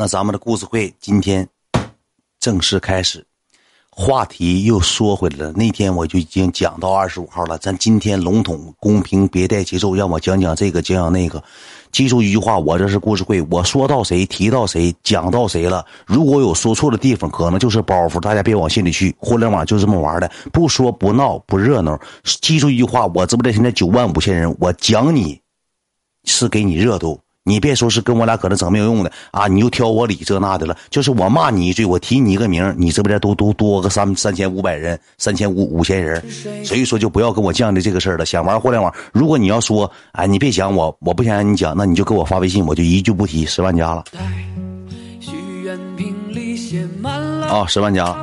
那咱们的故事会今天正式开始。话题又说回来了，那天我就已经讲到二十五号了。咱今天笼统、公平，别带节奏，让我讲讲这个，讲讲那个。记住一句话，我这是故事会，我说到谁，提到谁，讲到谁了。如果有说错的地方，可能就是包袱，大家别往心里去。互联网就这么玩的，不说不闹不热闹。记住一句话，我直播间现在九万五千人，我讲你是给你热度。你别说是跟我俩搁那整没有用的啊！你又挑我理这那的了。就是我骂你一句，我提你一个名，你直播间都都多个三三千五百人，三千五五千人。所以说就不要跟我犟的这个事儿了。想玩互联网，如果你要说，哎，你别想我，我不想让你讲，那你就给我发微信，我就一句不提，十万加了。啊，十万加。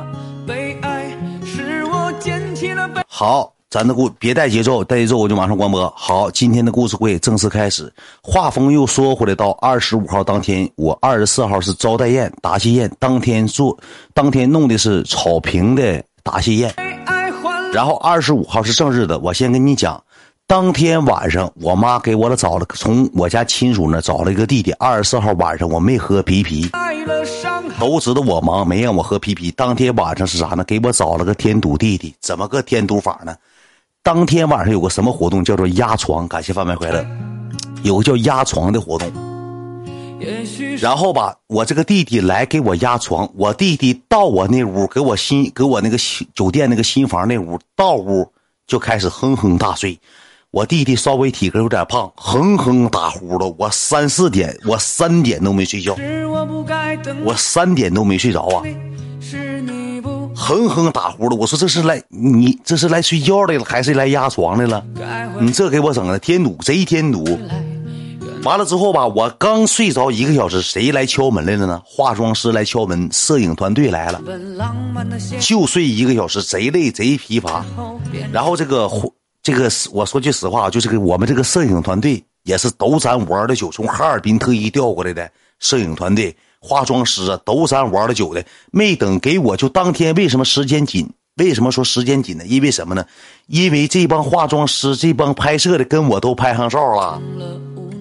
好。咱的故别带节奏，带节奏我就马上关播。好，今天的故事会正式开始。画风又说回来，到二十五号当天，我二十四号是招待宴、答谢宴，当天做，当天弄的是草坪的答谢宴。然后二十五号是正日的，我先跟你讲，当天晚上我妈给我了找了，从我家亲属那找了一个弟弟。二十四号晚上我没喝啤啤，都知道我忙，没让我喝啤啤。当天晚上是啥呢？给我找了个添堵弟弟，怎么个添堵法呢？当天晚上有个什么活动，叫做压床。感谢贩卖快乐，有个叫压床的活动。然后吧，我这个弟弟来给我压床，我弟弟到我那屋，给我新给我那个酒店那个新房那屋，到屋就开始哼哼大睡。我弟弟稍微体格有点胖，哼哼打呼噜。我三四点，我三点都没睡觉，我三点都没睡着啊。哼哼打呼噜，我说这是来你这是来睡觉的了，还是来压床的了？你这给我整的添堵，贼添堵。完了之后吧，我刚睡着一个小时，谁来敲门来了呢？化妆师来敲门，摄影团队来了。就睡一个小时，贼累贼疲乏。然后这个这个我说句实话，就是个我们这个摄影团队也是都咱玩的九，从哈尔滨特意调过来的摄影团队。化妆师啊，都咱玩了久的，没等给我就当天。为什么时间紧？为什么说时间紧呢？因为什么呢？因为这帮化妆师、这帮拍摄的跟我都拍上照了，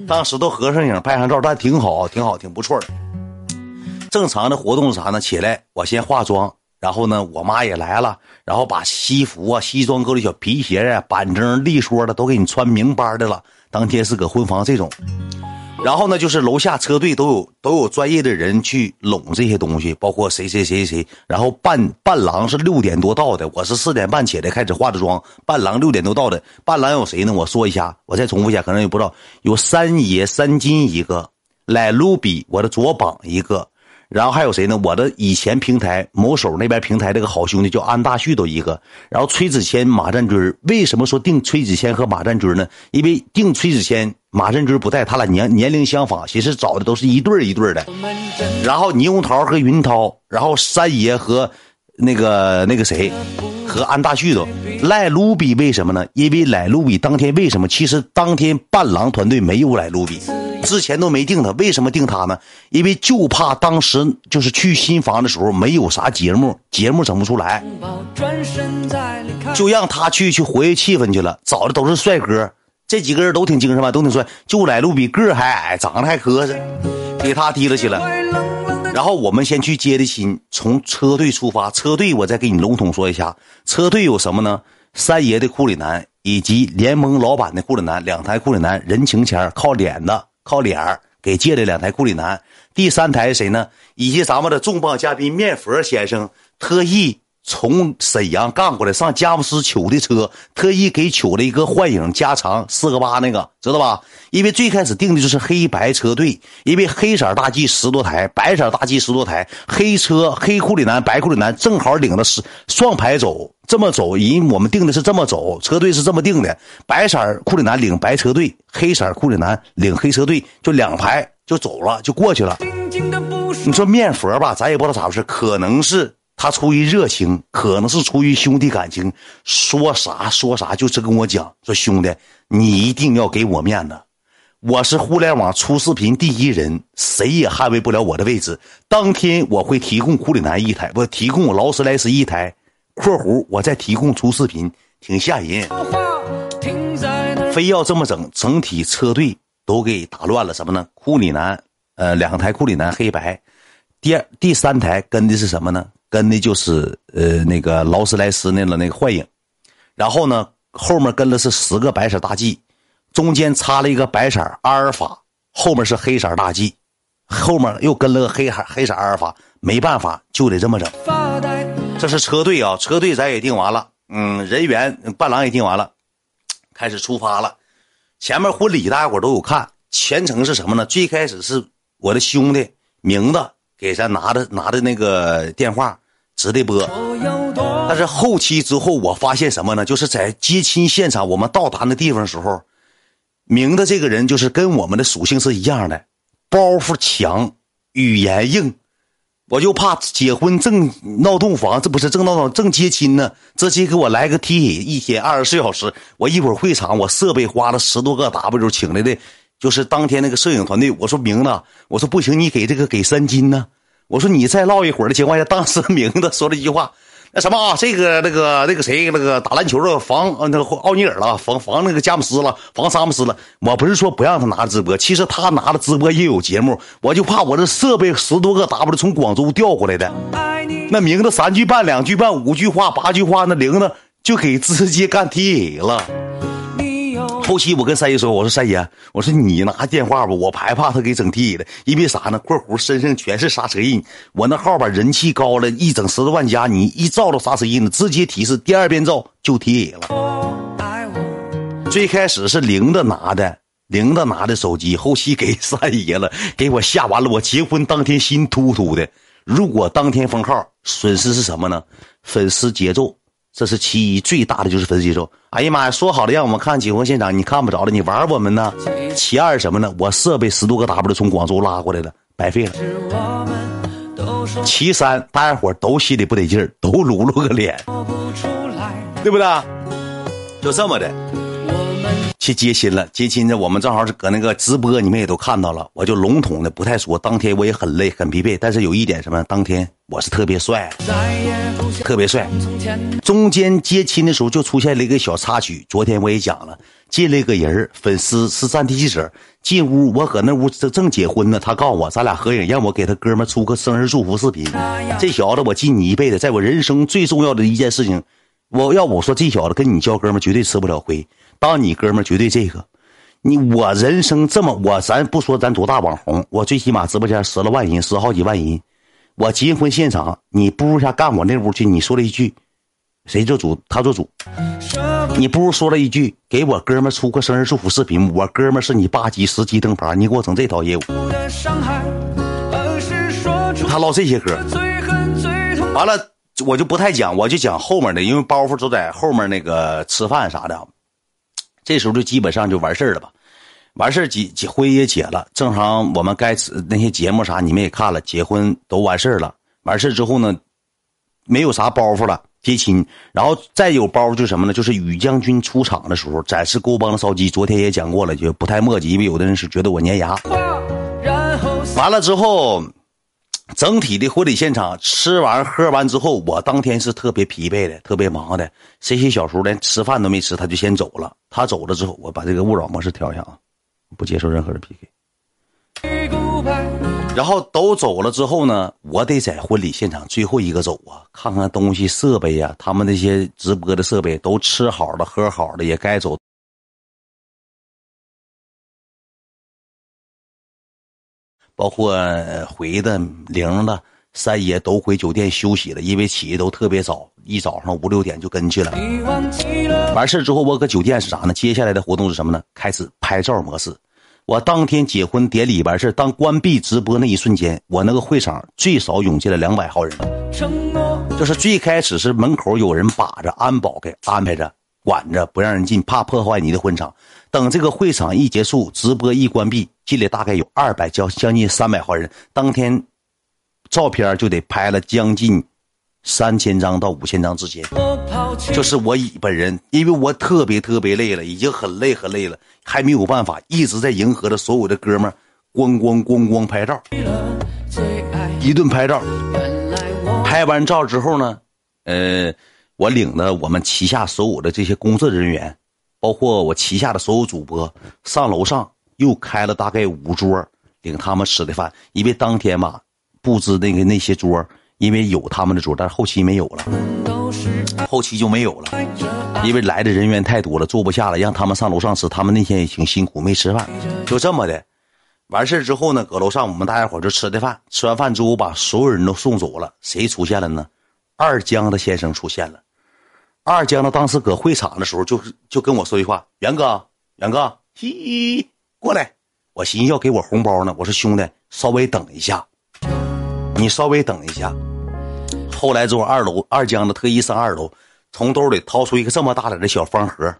当时都合上影、拍上照，但挺好，挺好，挺不错的。正常的活动是啥呢？起来，我先化妆，然后呢，我妈也来了，然后把西服啊、西装革履、小皮鞋啊、板正利索的都给你穿明白的了。当天是搁婚房这种。然后呢，就是楼下车队都有都有专业的人去拢这些东西，包括谁谁谁谁。然后伴伴郎是六点多到的，我是四点半起来开始化的妆。伴郎六点多到的，伴郎有谁呢？我说一下，我再重复一下，可能也不知道。有三爷三金一个，来卢比我的左膀一个。然后还有谁呢？我的以前平台某手那边平台这个好兄弟叫安大旭都一个。然后崔子谦、马占军为什么说定崔子谦和马占军呢？因为定崔子谦、马占军不在，他俩年年龄相仿，其实找的都是一对一对的。然后猕猴桃和云涛，然后三爷和那个那个谁和安大旭都赖卢比，为什么呢？因为赖卢比当天为什么？其实当天伴郎团队没有赖卢比。之前都没定他，为什么定他呢？因为就怕当时就是去新房的时候没有啥节目，节目整不出来，就让他去去活跃气氛去了。找的都是帅哥，这几个人都挺精神吧，都挺帅。就来路比个还矮，长得还磕碜，给他提了去了。然后我们先去接的亲，从车队出发。车队我再给你笼统说一下，车队有什么呢？三爷的库里南以及联盟老板的库里南，两台库里南，人情钱靠脸的。靠脸儿给借了两台库里南，第三台谁呢？以及咱们的重磅嘉宾面佛先生特意从沈阳干过来上佳木斯取的车，特意给取了一个幻影加长四个八那个，知道吧？因为最开始定的就是黑白车队，因为黑色大 G 十多台，白色大 G 十多台，黑车黑库里南白库里南正好领着十双排走。这么走，因我们定的是这么走，车队是这么定的：白色库里南领白车队，黑色库里南领黑车队，就两排就走了，就过去了。你说面佛吧，咱也不知道咋回事，可能是他出于热情，可能是出于兄弟感情，说啥说啥就是跟我讲说兄弟，你一定要给我面子，我是互联网出视频第一人，谁也捍卫不了我的位置。当天我会提供库里南一台，不提供劳斯莱斯一台。括弧，我再提供出视频，挺吓人。非要这么整，整体车队都给打乱了。什么呢？库里南，呃，两台库里南黑白，第二第三台跟的是什么呢？跟的就是呃那个劳斯莱斯那个那个幻影，然后呢后面跟的是十个白色大 G，中间插了一个白色阿尔法，后面是黑色大 G，后面又跟了个黑黑黑色阿尔法，没办法就得这么整。这是车队啊，车队咱也定完了，嗯，人员伴郎也定完了，开始出发了。前面婚礼大家伙都有看，全程是什么呢？最开始是我的兄弟明子给咱拿的拿的那个电话直的播，但是后期之后我发现什么呢？就是在接亲现场，我们到达那地方时候，明的这个人就是跟我们的属性是一样的，包袱强，语言硬。我就怕结婚正闹洞房，这不是正闹洞正接亲呢，直接给我来个踢一天二十四小时。我一会儿会场，我设备花了十多个 W 请来的，就是当天那个摄影团队。我说明子，我说不行，你给这个给三金呢。我说你再唠一会儿的情况下，当时明子说了一句话。那什么啊，这个那个那个谁，那个打篮球的防那个奥尼尔了，防防那个詹姆斯了，防萨姆斯了。我不是说不让他拿直播，其实他拿的直播也有节目，我就怕我这设备十多个 W 从广州调过来的，那明子三句半两句半五句话八句话，那铃子就给直接干 T A 了。后期我跟三爷说：“我说三爷，我说你拿电话吧，我害怕他给整地了，因为啥呢？括弧身上全是刹车印，我那号吧人气高了，一整十多万加，你一照着刹车印，直接提示，第二遍照就贴了。最开始是零的拿的，零的拿的手机，后期给三爷了，给我吓完了。我结婚当天心突突的。如果当天封号，损失是什么呢？粉丝节奏。”这是其一，最大的就是粉丝接受。哎呀妈呀，说好了让我们看结婚现场，你看不着了，你玩我们呢？其二什么呢？我设备十多个 W 从广州拉过来了，白费了。其三，大家伙都心里不得劲儿，都撸撸个脸，对不对？就这么的。去接亲了，接亲呢，我们正好是搁那个直播，你们也都看到了。我就笼统的不太说，当天我也很累很疲惫，但是有一点什么，当天我是特别帅，特别帅。中间接亲的时候就出现了一个小插曲，昨天我也讲了，进了一个人粉丝是战地记者，进屋我搁那屋正正结婚呢，他告诉我咱俩合影，让我给他哥们出个生日祝福视频。这小子我记你一辈子，在我人生最重要的一件事情，我要我说这小子跟你交哥们绝对吃不了亏。当你哥们绝对这个，你我人生这么我咱不说咱多大网红，我最起码直播间十来万人，十好几万人。我结婚现场，你不如下干我那屋去。你说了一句，谁做主他做主。你不如说了一句，给我哥们出个生日祝福视频。我哥们是你八级十级灯牌，你给我整这套业务。他唠这些歌，完了我就不太讲，我就讲后面的，因为包袱都在后面那个吃饭啥的。这时候就基本上就完事儿了吧，完事儿结结婚也结了，正常我们该那些节目啥你们也看了，结婚都完事儿了。完事儿之后呢，没有啥包袱了，接亲，然后再有包袱就什么呢？就是宇将军出场的时候展示沟帮的烧鸡，昨天也讲过了，就不太墨迹，因为有的人是觉得我粘牙。完了之后。整体的婚礼现场吃完喝完之后，我当天是特别疲惫的，特别忙的。这些小叔连吃饭都没吃，他就先走了。他走了之后，我把这个勿扰模式调一下啊，不接受任何人 PK。然后都走了之后呢，我得在婚礼现场最后一个走啊，看看东西设备呀，他们那些直播的设备都吃好了喝好了，也该走。包括回的玲的三爷都回酒店休息了，因为起的都特别早，一早上五六点就跟去了。完事之后，我搁酒店是啥呢？接下来的活动是什么呢？开始拍照模式。我当天结婚典礼完事当关闭直播那一瞬间，我那个会场最少涌进了两百号人。就是最开始是门口有人把着安保给安排着，管着不让人进，怕破坏你的婚场。等这个会场一结束，直播一关闭，进来大概有二百将将近三百号人。当天，照片就得拍了将近三千张到五千张之间。就是我以本人，因为我特别特别累了，已经很累很累了，还没有办法一直在迎合着所有的哥们儿，咣咣咣咣拍照，一顿拍照。拍完照之后呢，呃，我领着我们旗下所有的这些工作人员。包括我旗下的所有主播上楼上又开了大概五桌，领他们吃的饭。因为当天吧，布置那个那些桌，因为有他们的桌，但是后期没有了，后期就没有了，因为来的人员太多了，坐不下了，让他们上楼上吃。他们那天也挺辛苦，没吃饭，就这么的。完事之后呢，搁楼上我们大家伙就吃的饭，吃完饭之后把所有人都送走了。谁出现了呢？二江的先生出现了。二江的当时搁会场的时候，就就跟我说句话：“元哥，元哥，嘿，过来。”我寻思要给我红包呢。我说兄弟，稍微等一下，你稍微等一下。后来之后，二楼二江的特意上二楼，从兜里掏出一个这么大点的小方盒。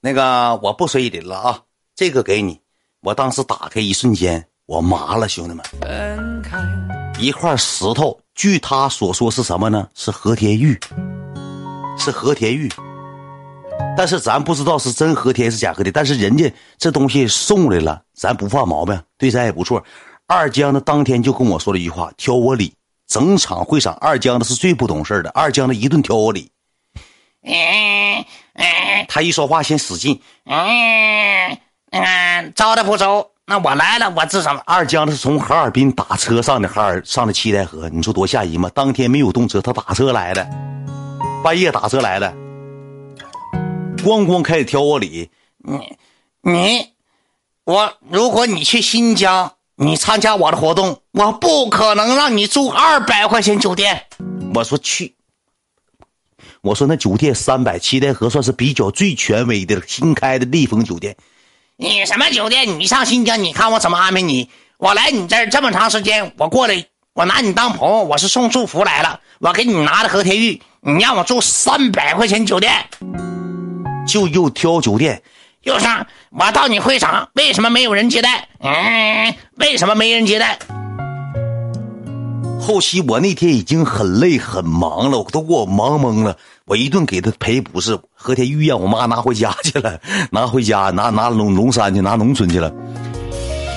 那个我不随礼了啊，这个给你。我当时打开一瞬间，我麻了，兄弟们，一块石头，据他所说是什么呢？是和田玉，是和田玉，但是咱不知道是真和田是假和田，但是人家这东西送来了，咱不犯毛病，对咱也不错。二江的当天就跟我说了一句话，挑我理。整场会场，二江的是最不懂事的，二江的一顿挑我理。他一说话先使劲。嗯，招的不周，那我来了，我治什么？二江是从哈尔滨打车上的哈尔上的七台河，你说多吓人吗？当天没有动车，他打车来的，半夜打车来的，咣咣开始挑我理。你你我，如果你去新疆，你参加我的活动，我不可能让你住二百块钱酒店。我说去，我说那酒店三百，七台河算是比较最权威的新开的丽风酒店。你什么酒店？你上新疆，你看我怎么安排你？我来你这儿这么长时间，我过来，我拿你当朋友，我是送祝福来了。我给你拿的和田玉，你让我住三百块钱酒店，就又挑酒店，又上。我到你会场，为什么没有人接待？嗯，为什么没人接待？后期我那天已经很累很忙了，我都给我忙懵了。我一顿给他赔不是，和田玉让我妈拿回家去了，拿回家拿拿龙龙山去，拿农村去了。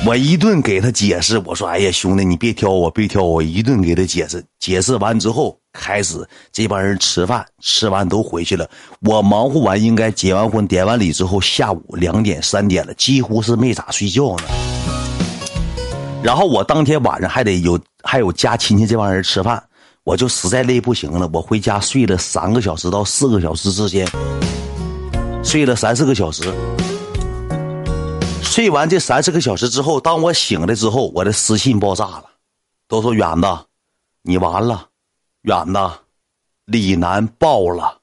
我一顿给他解释，我说：“哎呀，兄弟，你别挑我，别挑我。”一顿给他解释，解释完之后，开始这帮人吃饭，吃完都回去了。我忙活完，应该结完婚、典完礼之后，下午两点、三点了，几乎是没咋睡觉呢。然后我当天晚上还得有还有家亲戚这帮人吃饭，我就实在累不行了，我回家睡了三个小时到四个小时之间，睡了三四个小时。睡完这三四个小时之后，当我醒来之后，我的私信爆炸了，都说远子，你完了，远子，李楠爆了，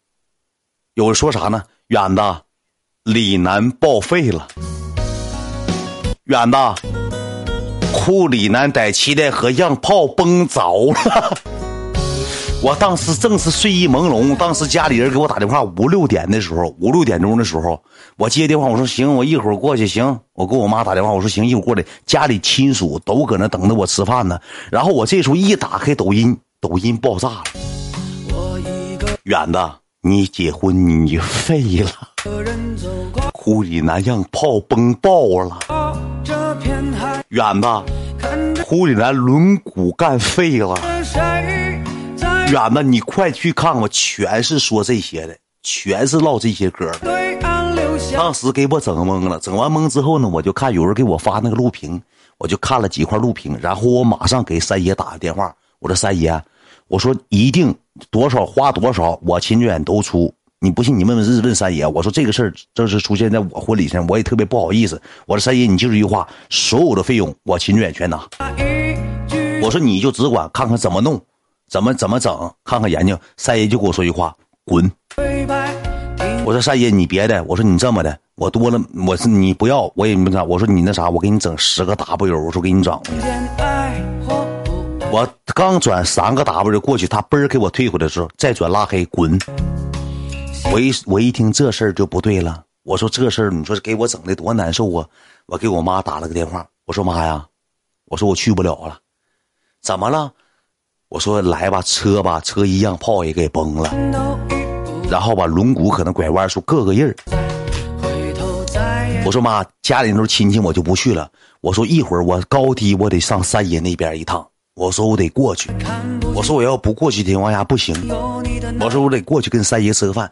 有人说啥呢？远子，李楠报废了，远子。库里南在七台河让炮崩着了，我当时正是睡意朦胧。当时家里人给我打电话，五六点的时候，五六点钟的时候，我接电话，我说行，我一会儿过去。行，我给我妈打电话，我说行，一会儿过来。家里亲属都搁那等着我吃饭呢。然后我这时候一打开抖音，抖音爆炸了。远子，你结婚你废了，库里南让炮崩爆了。远子，库里南轮毂干废了。远子，你快去看看，全是说这些的，全是唠这些歌当时给我整懵了，整完懵之后呢，我就看有人给我发那个录屏，我就看了几块录屏，然后我马上给三爷打个电话，我说三爷，我说一定多少花多少，我秦远都出。你不信，你问问日问三爷。我说这个事儿正是出现在我婚礼上，我也特别不好意思。我说三爷，你记住一句话，所有的费用我秦志远全拿。我说你就只管看看怎么弄，怎么怎么整，看看研究。三爷就跟我说句话，滚。我说三爷你别的，我说你这么的，我多了，我是你不要，我也没啥。我说你那啥，我给你整十个 W，我说给你整。我刚转三个 W 过去，他嘣儿给我退回来的时候，再转拉黑，滚。我一我一听这事儿就不对了，我说这事儿你说给我整的多难受啊！我给我妈打了个电话，我说妈呀，我说我去不了了，怎么了？我说来吧，车吧，车一样炮也给崩了，然后吧轮毂可能拐弯处各个印儿。我说妈，家里那头亲戚，我就不去了。我说一会儿我高低我得上三爷那边一趟。我说我得过去，我说我要不过去的情况下不行，我说我得过去跟三爷吃个饭。